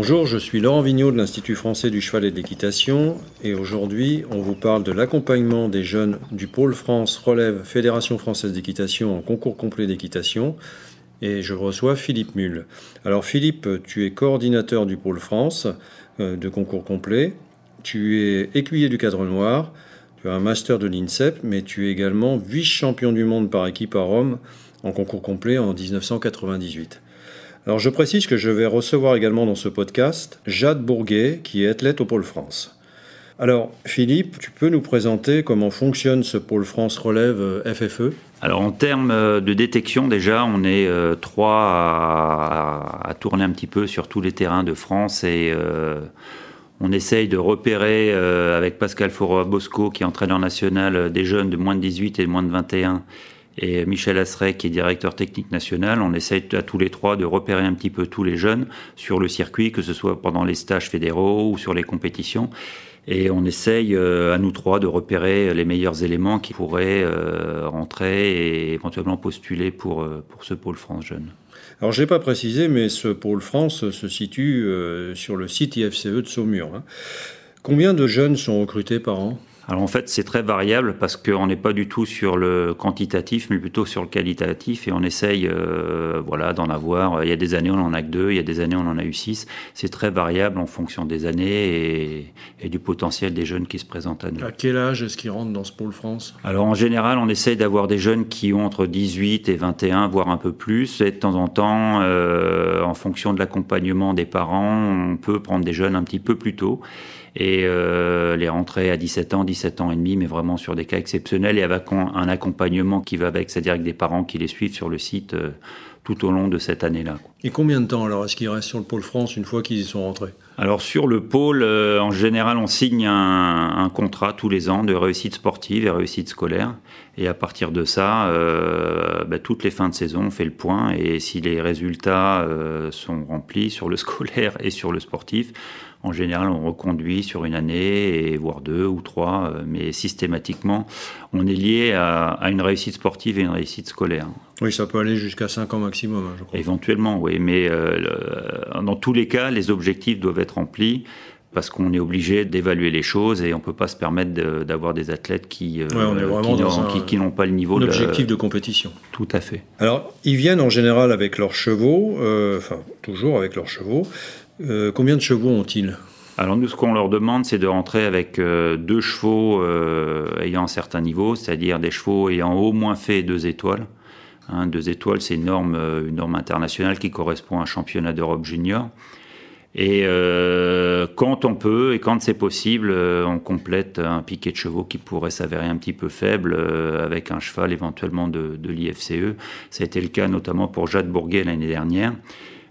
Bonjour, je suis Laurent Vigneault de l'Institut français du cheval et de l'équitation et aujourd'hui on vous parle de l'accompagnement des jeunes du Pôle France Relève Fédération française d'équitation en concours complet d'équitation et je reçois Philippe Mulle. Alors Philippe, tu es coordinateur du Pôle France euh, de concours complet, tu es écuyer du cadre noir, tu as un master de l'INSEP mais tu es également vice-champion du monde par équipe à Rome en concours complet en 1998. Alors je précise que je vais recevoir également dans ce podcast Jade Bourguet, qui est athlète au Pôle France. Alors Philippe, tu peux nous présenter comment fonctionne ce Pôle France Relève euh, FFE alors en termes euh, de détection, déjà, on est euh, trois à, tourner un petit peu sur tous les terrains de France et on essaye de repérer avec Pascal Foro-Bosco, qui est entraîneur national des jeunes de moins de 18 et de moins de 21, et Michel Asseret, qui est directeur technique national, on essaye à tous les trois de repérer un petit peu tous les jeunes sur le circuit, que ce soit pendant les stages fédéraux ou sur les compétitions. Et on essaye euh, à nous trois de repérer les meilleurs éléments qui pourraient euh, rentrer et éventuellement postuler pour, euh, pour ce pôle France jeune. Alors je n'ai pas précisé, mais ce pôle France se situe sur le site IFCE de Saumur. Hein. Combien de jeunes sont recrutés par an? Alors en fait, c'est très variable parce qu'on n'est pas du tout sur le quantitatif, mais plutôt sur le qualitatif, et on essaye, euh, voilà, d'en avoir. Il y a des années on en a que deux, il y a des années on en a eu six. C'est très variable en fonction des années et, du potentiel des jeunes qui se présentent à nous. À quel âge est-ce qu'ils rentrent dans ce pôle France? Alors en général, on essaye d'avoir des jeunes qui ont entre 18 et 21, voire un peu plus. Et de temps en temps, euh, en fonction de l'accompagnement des parents, on peut prendre des jeunes un petit peu plus tôt et euh, les rentrer à 17 ans, 17 ans et demi, mais vraiment sur des cas exceptionnels et avec un accompagnement qui va avec, c'est-à-dire avec des parents qui les suivent sur le site euh, tout au long de cette année-là. Et combien de temps alors est-ce qu'ils restent sur le pôle France une fois qu'ils y sont rentrés? Alors sur le pôle, euh, en général, on signe un, contrat tous les ans de réussite sportive et réussite scolaire. Et à partir de ça, bah, toutes les fins de saison, on fait le point. Et si les résultats sont remplis sur le scolaire et sur le sportif, en général, on reconduit sur une année, et voire deux ou trois, euh, mais systématiquement, on est lié à, une réussite sportive et une réussite scolaire. Oui, ça peut aller jusqu'à 5 ans maximum, hein, je crois. Éventuellement, oui, mais euh, dans tous les cas, les objectifs doivent être remplis parce qu'on est obligé d'évaluer les choses et on ne peut pas se permettre d'avoir des athlètes qui euh, n'ont pas le niveau d'objectif de... de... compétition. Tout à fait. Alors, ils viennent en général avec leurs chevaux, enfin toujours avec leurs chevaux. Euh, combien de chevaux ont-ils? Alors nous, ce qu'on leur demande, c'est de rentrer avec euh, deux chevaux euh, ayant un certain niveau, c'est-à-dire des chevaux ayant au moins fait deux étoiles. Hein, deux étoiles, c'est une norme, une norme internationale qui correspond à un championnat d'Europe junior. Et quand on peut et quand c'est possible, on complète un piquet de chevaux qui pourrait s'avérer un petit peu faible avec un cheval éventuellement de, de l'IFCE. Ça a été le cas notamment pour Jade Bourguet l'année dernière.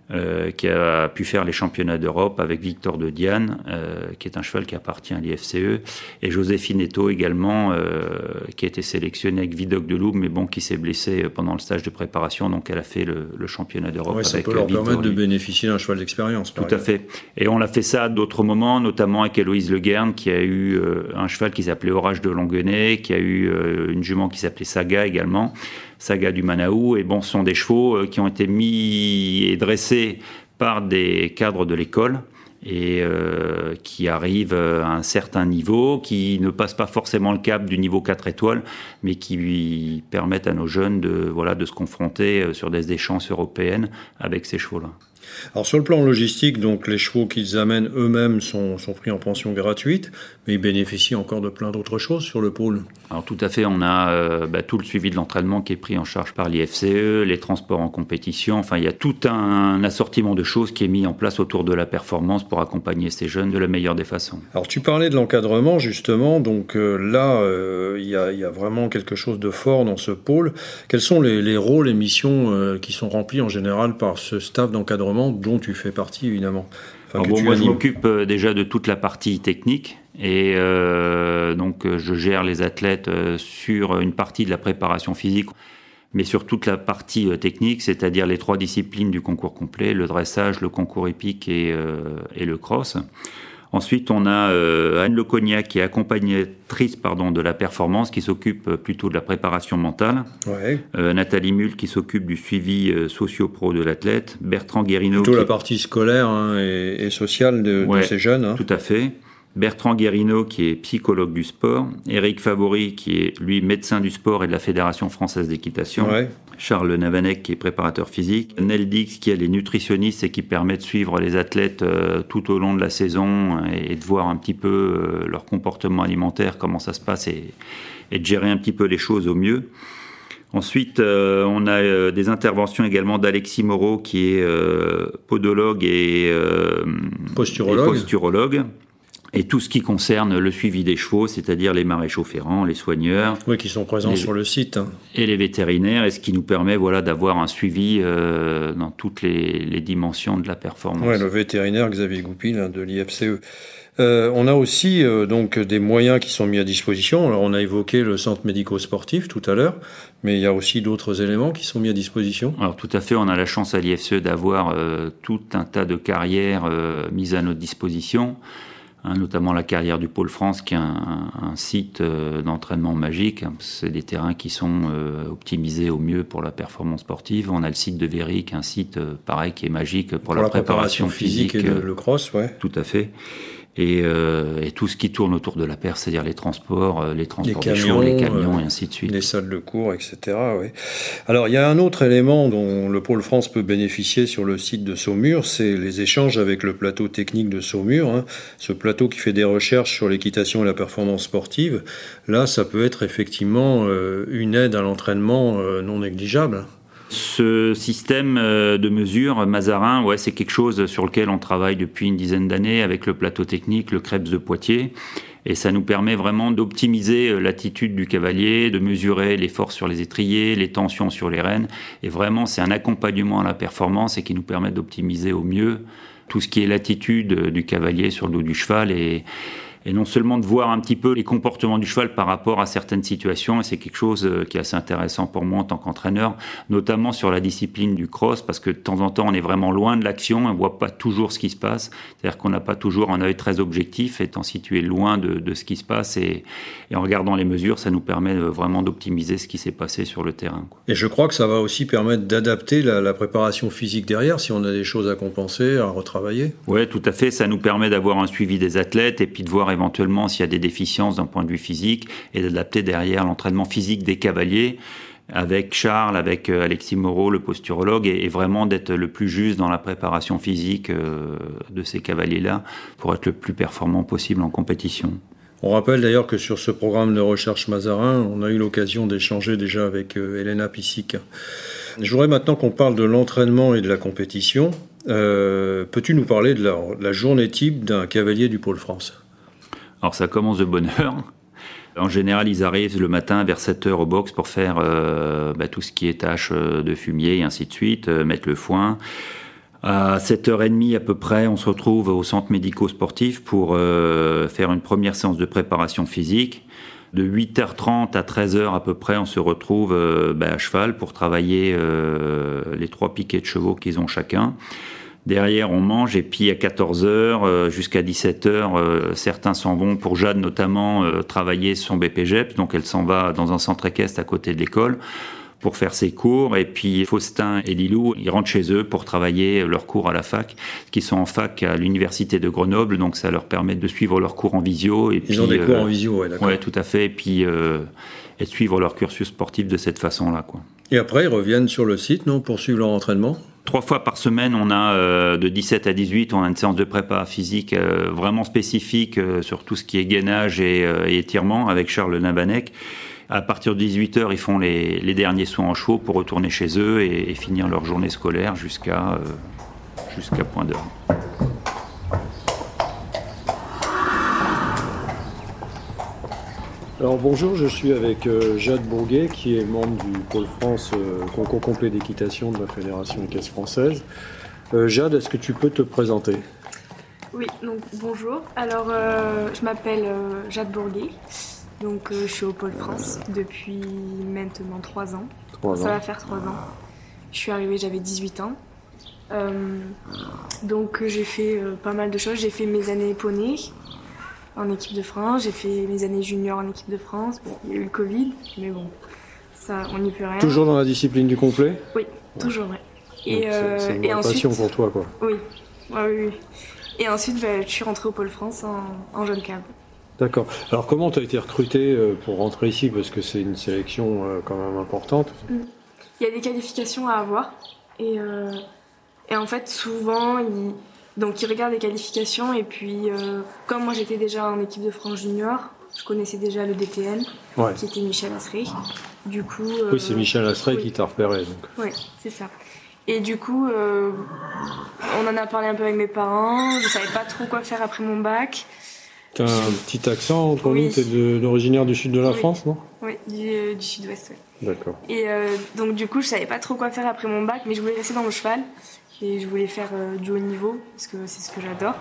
Euh, qui a pu faire les championnats d'Europe avec Victor de Diane, euh, qui est un cheval qui appartient à l'IFCE, et Joséphine Eto également, euh, qui a été sélectionnée avec Vidocq de Loub, mais bon, qui s'est blessée pendant le stage de préparation, donc elle a fait le, championnat d'Europe. Ouais, ça peut leur permettre de bénéficier d'un cheval d'expérience. Tout à fait. Et on a fait ça à d'autres moments, notamment avec Héloïse Le Guern, qui a eu un cheval qui s'appelait Orage de Longuenay, qui a eu une jument qui s'appelait Saga également. Saga du Manaou. Et bon, ce sont des chevaux euh, qui ont été mis et dressés par des cadres de l'école et euh, qui arrivent à un certain niveau, qui ne passent pas forcément le cap du niveau 4 étoiles, mais qui lui permettent à nos jeunes de, voilà, de se confronter euh, sur des échanges européennes avec ces chevaux-là. Alors sur le plan logistique, donc les chevaux qu'ils amènent eux-mêmes sont, sont, pris en pension gratuite, mais ils bénéficient encore de plein d'autres choses sur le pôle. Alors tout à fait, on a euh, bah, tout le suivi de l'entraînement qui est pris en charge par l'IFCE, les transports en compétition, enfin il y a tout un assortiment de choses qui est mis en place autour de la performance pour accompagner ces jeunes de la meilleure des façons. Alors tu parlais de l'encadrement justement, donc euh, là euh, il y, a, y, a vraiment quelque chose de fort dans ce pôle. Quels sont les, les rôles et missions qui sont remplis en général par ce staff d'encadrement? Dont tu fais partie évidemment. bon, moi, je m'occupe euh, déjà de toute la partie technique et euh, donc euh, je gère les athlètes sur une partie de la préparation physique, mais sur toute la partie technique, c'est-à-dire les trois disciplines du concours complet le dressage, le concours épique et, et le cross. Ensuite, on a euh, Anne Lecognac qui est accompagnatrice pardon, de la performance, qui s'occupe euh, plutôt de la préparation mentale. Euh, Nathalie Mull qui s'occupe du suivi socio-pro de l'athlète. Bertrand Guérino. Plutôt la partie scolaire hein, et, sociale de, ces jeunes. Hein. Tout à fait. Bertrand Guérino, qui est psychologue du sport, Eric Favori, qui est lui médecin du sport et de la Fédération française d'équitation, Charles Navanec, qui est préparateur physique, Nel Dix, qui est les nutritionnistes et qui permet de suivre les athlètes euh, tout au long de la saison et, de voir un petit peu euh, leur comportement alimentaire, comment ça se passe et, de gérer un petit peu les choses au mieux. Ensuite, euh, on a des interventions également d'Alexis Moreau, qui est podologue et posturologue. et tout ce qui concerne le suivi des chevaux, c'est-à-dire les maréchaux ferrants, les soigneurs. Oui, qui sont présents sur le site. Hein. Et les vétérinaires, et ce qui nous permet voilà, d'avoir un suivi euh, dans toutes les, dimensions de la performance. Oui, le vétérinaire Xavier Goupil hein, de l'IFCE. Euh, on a aussi euh, donc des moyens qui sont mis à disposition. Alors on a évoqué le centre médico-sportif tout à l'heure, mais il y a aussi d'autres éléments qui sont mis à disposition. Alors tout à fait, on a la chance à l'IFCE d'avoir tout un tas de carrières mises à notre disposition. Hein, notamment la carrière du Pôle France, qui est un, site euh, d'entraînement magique. C'est des terrains qui sont euh, optimisés au mieux pour la performance sportive. On a le site de Véric, un site euh, pareil qui est magique pour, la, préparation, physique, et le, le cross, ouais. Tout à fait. Euh, et, tout ce qui tourne autour de la Perse, c'est-à-dire les transports, euh, les transports les camions, les camions, et ainsi de suite. Les salles de cours, etc. Oui. Alors, il y a un autre élément dont le Pôle France peut bénéficier sur le site de Saumur, c'est les échanges avec le plateau technique de Saumur, hein. ce plateau qui fait des recherches sur l'équitation et la performance sportive. Là, ça peut être effectivement euh, une aide à l'entraînement non négligeable. Ce système euh, de mesure Mazarin, ouais, c'est quelque chose sur lequel on travaille depuis une dizaine d'années avec le plateau technique, le Krebs de Poitiers. Et ça nous permet vraiment d'optimiser euh, l'attitude du cavalier, de mesurer les forces sur les étriers, les tensions sur les rênes. Et vraiment, c'est un accompagnement à la performance et qui nous permet d'optimiser au mieux tout ce qui est l'attitude euh, du cavalier sur le dos du cheval. Et, et non seulement de voir un petit peu les comportements du cheval par rapport à certaines situations, et c'est quelque chose euh, qui est assez intéressant pour moi en tant qu'entraîneur, notamment sur la discipline du cross, parce que de temps en temps on est vraiment loin de l'action, on voit pas toujours ce qui se passe, c'est-à-dire qu'on n'a pas toujours un œil très objectif, étant situé loin de, ce qui se passe, et, en regardant les mesures, ça nous permet vraiment d'optimiser ce qui s'est passé sur le terrain. Et je crois que ça va aussi permettre d'adapter la, la, préparation physique derrière, si on a des choses à compenser, à retravailler. Oui, tout à fait, ça nous permet d'avoir un suivi des athlètes et puis de voir éventuellement s'il y a des déficiences d'un point de vue physique et d'adapter derrière l'entraînement physique des cavaliers avec Charles, avec euh, Alexis Moreau, le posturologue, et, vraiment d'être le plus juste dans la préparation physique euh, de ces cavaliers-là pour être le plus performant possible en compétition. On rappelle d'ailleurs que sur ce programme de recherche Mazarin, on a eu l'occasion d'échanger déjà avec euh, Elena Pissic. Je voudrais maintenant qu'on parle de l'entraînement et de la compétition. Peux-tu nous parler de la journée type d'un cavalier du Pôle France? Alors ça commence de bonne heure. En général, ils arrivent le matin vers 7 heures au box pour faire euh, bah, tout ce qui est tâches euh, de fumier et ainsi de suite, euh, mettre le foin. À 7h30 à peu près, on se retrouve au centre médico-sportif pour faire une première séance de préparation physique. De 8h30 à 13h à peu près, on se retrouve bah, à cheval pour travailler les trois piquets de chevaux qu'ils ont chacun. Derrière, on mange et puis à 14h euh, jusqu'à 17h, euh, certains s'en vont pour Jade notamment euh, travailler son BPGEPS. Donc elle s'en va dans un centre équestre à côté de l'école pour faire ses cours. Et puis Faustin et Lilou, ils rentrent chez eux pour travailler leurs cours à la fac, qui sont en fac à l'université de Grenoble. Donc ça leur permet de suivre leurs cours en visio. Et ils ont des cours en visio, ouais, d'accord. Ouais, tout à fait. Et puis et de suivre leur cursus sportif de cette façon-là, quoi. Et après, ils reviennent sur le site, non, pour suivre leur entraînement? Trois fois par semaine, on a de 17 à 18, on a une séance de prépa physique vraiment spécifique sur tout ce qui est gainage et, étirement avec Charles Nabanec. À partir de 18h, ils font les, derniers soins en chevaux pour retourner chez eux et, finir leur journée scolaire jusqu'à jusqu'à point d'heure. Alors bonjour, je suis avec euh, Jade Bourguet qui est membre du Pôle France euh, concours complet d'équitation de la Fédération Caisse française. Euh, Jade, est-ce que tu peux te présenter? Oui, donc bonjour. Alors je m'appelle Jade Bourguet. Donc je suis au Pôle France depuis maintenant 3 ans. Ça va faire 3 ans. Je suis arrivée, j'avais 18 ans. donc j'ai fait pas mal de choses. J'ai fait mes années poney, en équipe de France. J'ai fait mes années juniors en équipe de France. il y a eu le Covid, mais bon, ça, on n'y peut rien. Toujours dans la discipline du complet Oui, toujours, ouais. Et, c'est une euh, passion pour toi, quoi. Oui, oui, oui. Et ensuite, bah, je suis rentrée au Pôle France en, jeune cab. D'accord. Alors, comment tu as été recrutée euh, pour rentrer ici? Parce que c'est une sélection euh, quand même importante. Mm. Il y a des qualifications à avoir. Et, et en fait, souvent, il donc ils regardent les qualifications et puis euh, comme moi j'étais déjà en équipe de France junior, je connaissais déjà le DTN, qui était Michel Assrey. Du coup. Euh, oui, c'est Michel Assrey qui t'a repéré. Oui, c'est ça. Et du coup, euh, on en a parlé un peu avec mes parents. Je savais pas trop quoi faire après mon bac. T'as un petit accent entre nous, t'es d'originaire du sud de la France, non? Oui, du, du sud-ouest, oui. D'accord. Et donc du coup, je savais pas trop quoi faire après mon bac, mais je voulais rester dans le cheval et je voulais faire euh, du haut niveau parce que c'est ce que j'adore.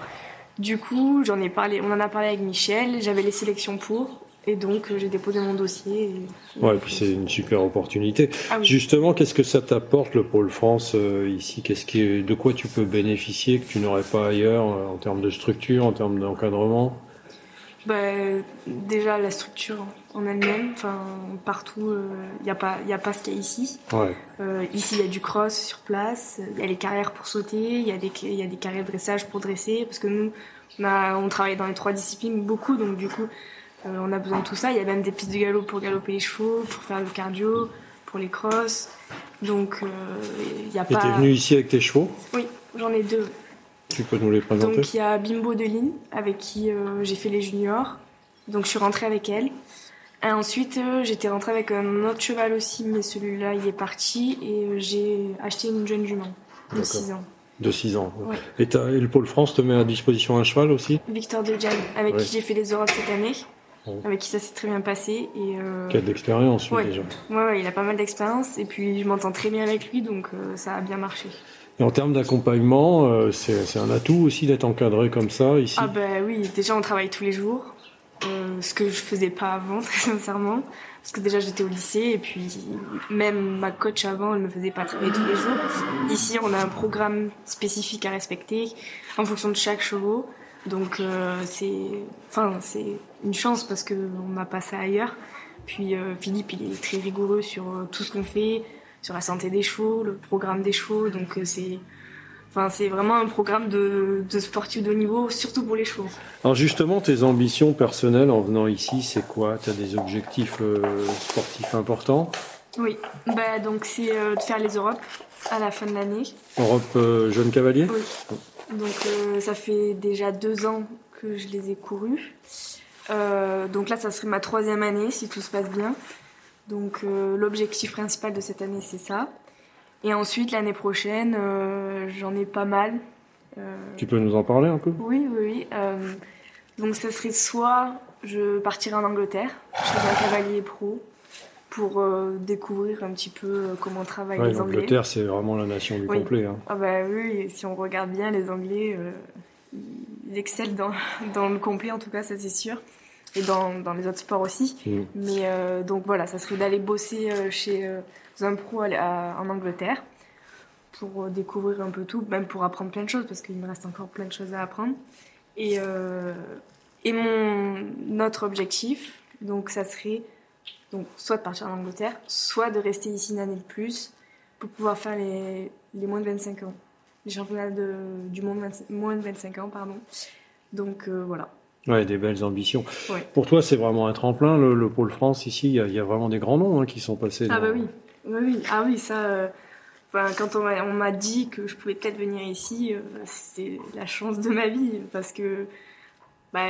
Du coup, j'en ai parlé, on en a parlé avec Michel, j'avais les sélections pour et donc euh, j'ai déposé mon dossier. Et... Ouais, et puis c'est une super opportunité. Ah Justement, qu'est-ce que ça t'apporte le pôle France euh, ici? Qu'est-ce qui, de quoi tu peux bénéficier que tu n'aurais pas ailleurs en termes de structure, en termes d'encadrement? Bah, déjà la structure en elle-même, enfin partout, il euh, n'y a pas, il a pas ce qu'il y a ici. Euh, ici, il y a du cross sur place, il y a les carrières pour sauter, il y a des, il y a des carrières de dressage pour dresser, parce que nous, on, a, on travaille dans les trois disciplines beaucoup, donc du coup, euh, on a besoin de tout ça. Il y a même des pistes de galop pour galoper les chevaux, pour faire le cardio, pour les crosses. Donc, il n'y a pas. Et t'es venu ici avec tes chevaux Oui, j'en ai deux. Tu peux nous les présenter Donc il y a Bimbo Deline avec qui euh, j'ai fait les juniors. Donc je suis rentrée avec elle. Et ensuite euh, j'étais rentrée avec un autre cheval aussi, mais celui-là il est parti et euh, j'ai acheté une jeune jument de 6 ans. De 6 ans. Et, le Pôle France te met à disposition un cheval aussi? Victor Dejan, avec qui j'ai fait les Europes cette année. Avec qui ça s'est très bien passé. Et, Qui a de l'expérience, ouais. déjà. Ouais, il a pas mal d'expérience. Et puis, je m'entends très bien avec lui, donc ça a bien marché. Et en termes d'accompagnement, euh, c'est un atout aussi d'être encadré comme ça ici? Ah ben oui, déjà on travaille tous les jours, euh, ce que je faisais pas avant très sincèrement, parce que déjà j'étais au lycée et puis même ma coach avant elle me faisait pas travailler tous les jours. Ici on a un programme spécifique à respecter en fonction de chaque chevaux, donc euh, c'est, une chance parce que on n'a pas ça ailleurs. Puis Philippe il est très rigoureux sur tout ce qu'on fait sur la santé des chevaux, le programme des chevaux. Donc euh, c'est Enfin, c'est vraiment un programme de, de sportif de haut niveau, surtout pour les chevaux. Alors justement, tes ambitions personnelles en venant ici, c'est quoi? Tu as des objectifs euh, sportifs importants? Oui, bah, donc c'est euh, de faire les Europes à la fin de l'année. Europe jeune cavalier? Oui. Donc ça fait déjà deux ans que je les ai courus. donc là, ça serait ma troisième année si tout se passe bien. Donc euh, l'objectif principal de cette année, c'est ça. Et ensuite, l'année prochaine, euh, j'en ai pas mal. Euh, tu peux nous en parler un peu? Oui, oui, oui. donc ça serait soit je partirai en Angleterre, chez un cavalier pro, pour découvrir un petit peu comment travaillent les Anglais. L'Angleterre, c'est vraiment la nation du complet. Hein. Ah bah oui, si on regarde bien, les Anglais, ils excellent dans, dans le complet, en tout cas, ça c'est sûr et dans, dans, les autres sports aussi. Mm. Mais euh, donc voilà, ça serait d'aller bosser euh, chez euh, un pro en Angleterre pour découvrir un peu tout, même pour apprendre plein de choses, parce qu'il me reste encore plein de choses à apprendre. Et, et mon autre objectif, donc ça serait donc soit de partir en Angleterre, soit de rester ici une année de plus pour pouvoir faire les, les moins de 25 ans, les championnats de, du monde moins de 25 ans, pardon. Donc voilà. Ouais, des belles ambitions. Pour toi, c'est vraiment un tremplin, le, pôle France ici. Il y, a, vraiment des grands noms hein, qui sont passés. Ah bah oui, oui, ah oui, ça. Euh, Enfin, quand on m'a dit que je pouvais peut-être venir ici, c'est la chance de ma vie parce que, bah,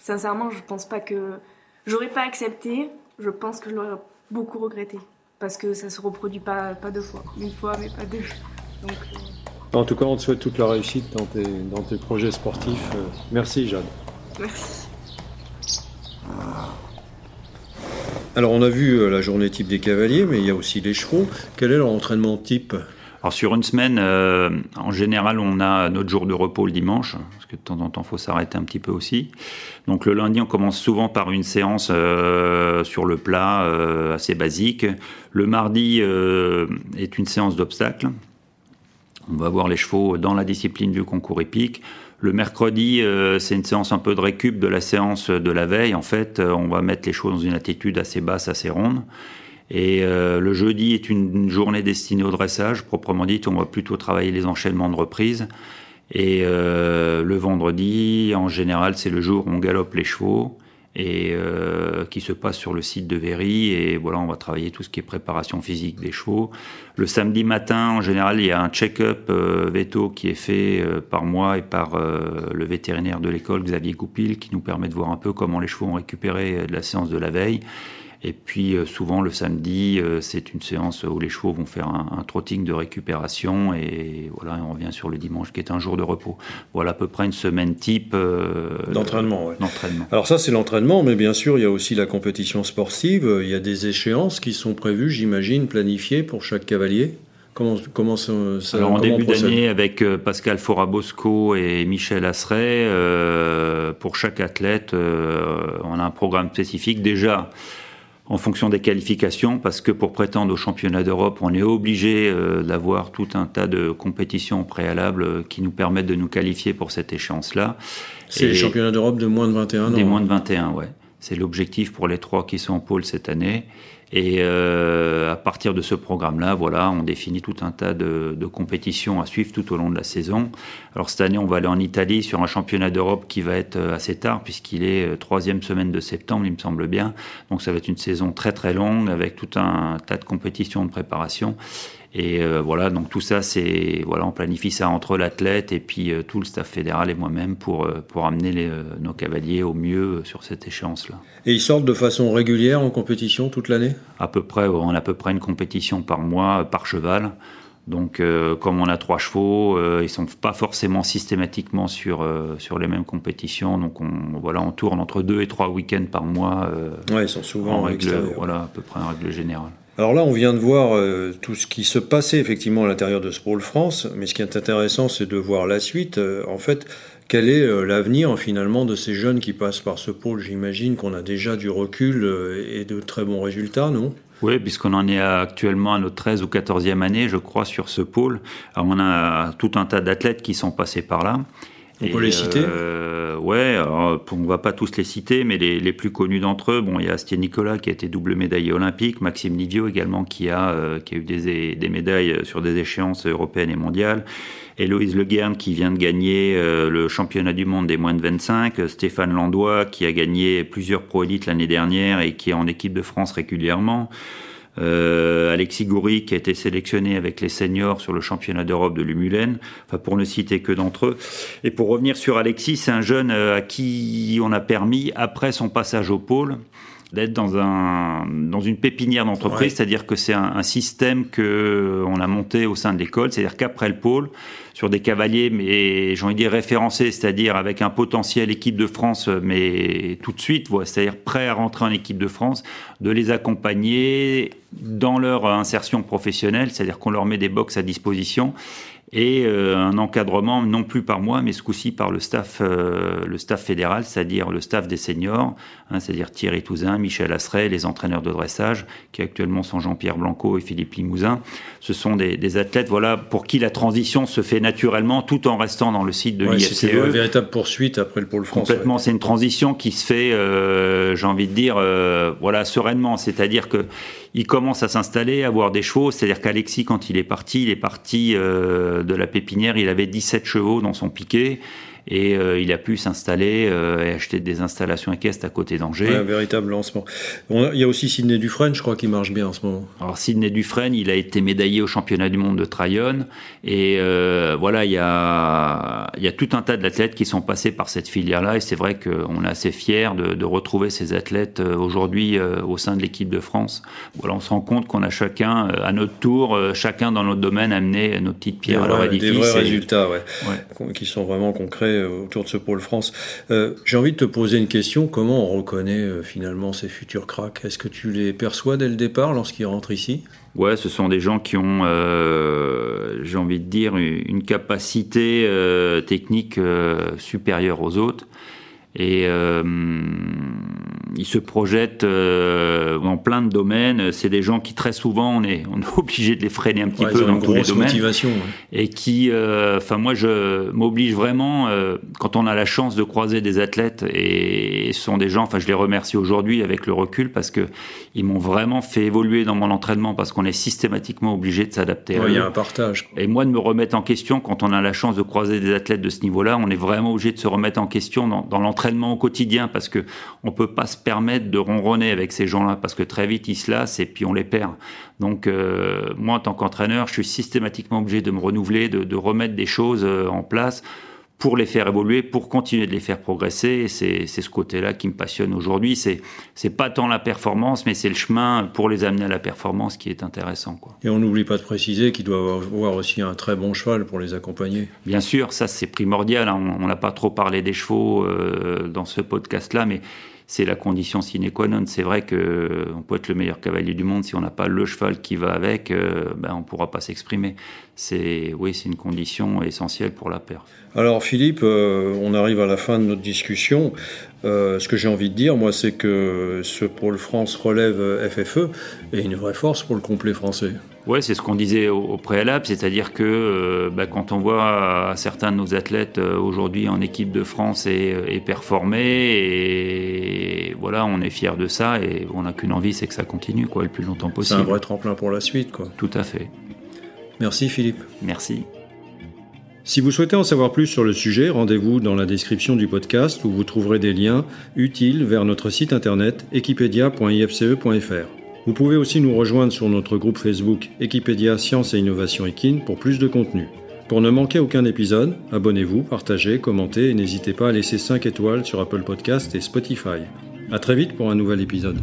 sincèrement, je pense pas que j'aurais pas accepté. Je pense que je l'aurais beaucoup regretté parce que ça se reproduit pas, pas deux fois, une fois mais pas deux. Donc, en tout cas, on te souhaite toute la réussite dans tes, dans tes projets sportifs. Euh, merci, Jade. Merci. Alors, on a vu euh, la journée type des cavaliers, mais il y a aussi les chevaux. Quel est leur entraînement type? Alors sur une semaine, euh, en général, on a notre jour de repos le dimanche, parce que de temps en temps, il faut s'arrêter un petit peu aussi. Donc le lundi, on commence souvent par une séance sur le plat assez basique. Le mardi est une séance d'obstacles. On va voir les chevaux dans la discipline du concours épique. Le mercredi, euh, c'est une séance un peu de récup de la séance de la veille. En fait, euh, on va mettre les chevaux dans une attitude assez basse, assez ronde. Et euh, le jeudi est une journée destinée au dressage, proprement dit. On va plutôt travailler les enchaînements de reprise. Et le vendredi, en général, c'est le jour où on galope les chevaux et euh, qui se passe sur le site de Véry. Et voilà, on va travailler tout ce qui est préparation physique des chevaux. Le samedi matin, en général, il y a un check-up euh, veto qui est fait euh, par moi et par le vétérinaire de l'école, Xavier Goupil, qui nous permet de voir un peu comment les chevaux ont récupéré de la séance de la veille. Et puis euh, souvent le samedi, euh, c'est une séance où les chevaux vont faire un, trotting de récupération et voilà, on revient sur le dimanche qui est un jour de repos. Voilà à peu près une semaine type euh, d'entraînement. D'entraînement. Alors ça c'est l'entraînement, mais bien sûr il y a aussi la compétition sportive. Il y a des échéances qui sont prévues, j'imagine, planifiées pour chaque cavalier. Comment, comment ça, Alors en début d'année, avec Pascal Forabosco et Michel Asseret, pour chaque athlète, on a un programme spécifique. Déjà, en fonction des qualifications, parce que pour prétendre au championnat d'Europe, on est obligé euh, d'avoir tout un tas de compétitions préalables euh, qui nous permettent de nous qualifier pour cette échéance-là. C'est les championnats d'Europe de moins de 21 ans Des moins de 21, ouais. C'est l'objectif pour les trois qui sont en pôle cette année. Et euh, à partir de ce programme-là, voilà, on définit tout un tas de, de, compétitions à suivre tout au long de la saison. Alors cette année, on va aller en Italie sur un championnat d'Europe qui va être euh, assez tard puisqu'il est euh, troisième semaine de septembre, il me semble bien. Donc ça va être une saison très très longue avec tout un tas de compétitions de préparation. Et euh, voilà, donc tout ça, c'est voilà, on planifie ça entre l'athlète et puis euh, tout le staff fédéral et moi-même pour euh, pour amener les, nos cavaliers au mieux sur cette échéance-là. Et ils sortent de façon régulière en compétition toute l'année? À peu près, on a à peu près une compétition par mois par cheval. Donc, comme on a trois chevaux, ils sont pas forcément systématiquement sur sur les mêmes compétitions. Donc, on voilà, on tourne entre deux et trois week-ends par mois. ouais, ils sont souvent en règle, voilà, à peu près en règle générale. Alors là, on vient de voir euh, tout ce qui se passait effectivement à l'intérieur de ce pôle France, mais ce qui est intéressant, c'est de voir la suite. Euh, en fait, quel est euh, l'avenir finalement de ces jeunes qui passent par ce pôle J'imagine qu'on a déjà du recul et de très bons résultats, non? Oui, puisqu'on en est actuellement à notre 13 ou 14e année, je crois, sur ce pôle. On a tout un tas d'athlètes qui sont passés par là. On peut les citer euh, Ouais, alors, on va pas tous les citer, mais les, les plus connus d'entre eux, bon, il y a Astien Nicolas qui a été double médaillé olympique, Maxime Livio également qui a, euh, qui a eu des, des, médailles sur des échéances européennes et mondiales, Héloïse Le Guern qui vient de gagner euh, le championnat du monde des moins de 25, Stéphane Landois qui a gagné plusieurs pro l'année dernière et qui est en équipe de France régulièrement. Euh, Alexis Goury qui a été sélectionné avec les seniors sur le championnat d'Europe de Lumulen, enfin pour ne citer que d'entre eux. Et pour revenir sur Alexis, c'est un jeune euh, à qui on a permis, après son passage au pôle, d'être dans un dans une pépinière d'entreprise, c'est-à-dire que c'est un, un, système que on a monté au sein de l'école, c'est-à-dire qu'après le pôle, sur des cavaliers, mais j'ai envie de dire référencés, c'est-à-dire avec un potentiel équipe de France, mais tout de suite, c'est-à-dire prêt à rentrer en équipe de France, de les accompagner dans leur insertion professionnelle, c'est-à-dire qu'on leur met des box à disposition et euh, un encadrement non plus par moi, mais ce coup-ci par le staff, euh, le staff fédéral, c'est-à-dire le staff des seniors, hein, c'est-à-dire Thierry Touzin, Michel Asseret, les entraîneurs de dressage, qui actuellement sont Jean-Pierre Blanco et Philippe Limousin. Ce sont des, des, athlètes, voilà, pour qui la transition se fait naturellement, tout en restant dans le site de ouais, l'IFCE. C'est une véritable poursuite après le pôle France. Complètement, c'est une transition qui se fait, euh, j'ai envie de dire, euh, voilà, sereinement. C'est-à-dire que il commence à s'installer, à avoir des chevaux. C'est-à-dire qu'Alexis, quand il est parti, il est parti euh, de la pépinière, il avait 17 chevaux dans son piquet. Et il a pu s'installer et acheter des installations équestres à côté d'Angers. un véritable lancement. il y a aussi Sidney Dufresne, je crois, qui marche bien en ce moment. Alors Sidney Dufresne, il a été médaillé au championnat du monde de Tryon et voilà, il y a, il y a tout un tas d'athlètes qui sont passés par cette filière-là et c'est vrai qu'on est assez fiers de, de retrouver ces athlètes aujourd'hui au sein de l'équipe de France. Voilà, on se rend compte qu'on a chacun à notre tour, chacun dans notre domaine amené nos petites pierres à leur édifice. Des vrais résultats, ouais, qui sont vraiment concrets autour de ce pôle France. Euh, j'ai envie de te poser une question. Comment on reconnaît euh, finalement ces futurs cracks? Est-ce que tu les perçois dès le départ lorsqu'ils rentrent ici? Ouais, ce sont des gens qui ont, euh, j'ai envie de dire, une capacité technique supérieure aux autres et euh, ils se projettent euh, en plein de domaines. C'est des gens qui très souvent on est, on est obligé de les freiner un petit peu dans tous les domaines. Motivation, ouais. Et qui, euh, enfin moi je m'oblige vraiment quand on a la chance de croiser des athlètes et, ce sont des gens, enfin je les remercie aujourd'hui avec le recul parce que ils m'ont vraiment fait évoluer dans mon entraînement parce qu'on est systématiquement obligé de s'adapter. Ouais, il y a un partage. Et moi de me remettre en question quand on a la chance de croiser des athlètes de ce niveau-là, on est vraiment obligé de se remettre en question dans, dans l'entraînement au quotidien parce que on peut pas se permettre de ronronner avec ces gens-là parce que très vite ils se lassent et puis on les perd. Donc euh, moi en tant qu'entraîneur, je suis systématiquement obligé de me renouveler, de, remettre des choses euh, en place pour les faire évoluer, pour continuer de les faire progresser. C'est ce côté-là qui me passionne aujourd'hui. C'est c'est pas tant la performance, mais c'est le chemin pour les amener à la performance qui est intéressant. Quoi. Et on n'oublie pas de préciser qu'il doit avoir aussi un très bon cheval pour les accompagner. Bien sûr, ça c'est primordial. Hein. On n'a pas trop parlé des chevaux euh, dans ce podcast-là, mais c'est la condition sine qua non. C'est vrai que euh, peut être le meilleur cavalier du monde si on n'a pas le cheval qui va avec, euh, ben on pourra pas s'exprimer. C'est oui, c'est une condition essentielle pour la perf. Alors Philippe, euh, on arrive à la fin de notre discussion. ce que j'ai envie de dire, moi, c'est que ce pôle France relève FFE est une vraie force pour le complet français. Ouais, c'est ce qu'on disait au, préalable, c'est-à-dire que euh, bah, quand on voit certains de nos athlètes euh, aujourd'hui en équipe de France et, et performer, et voilà, on est fier de ça et on n'a qu'une envie, c'est que ça continue quoi, le plus longtemps possible. C'est un vrai tremplin pour la suite, quoi. Tout à fait. Merci Philippe. Merci. Si vous souhaitez en savoir plus sur le sujet, rendez-vous dans la description du podcast où vous trouverez des liens utiles vers notre site internet equipedia.ifce.fr. Vous pouvez aussi nous rejoindre sur notre groupe Facebook Equipédia Science et Innovation Equine pour plus de contenu. Pour ne manquer aucun épisode, abonnez-vous, partagez, commentez et n'hésitez pas à laisser 5 étoiles sur Apple Podcast et Spotify. A très vite pour un nouvel épisode.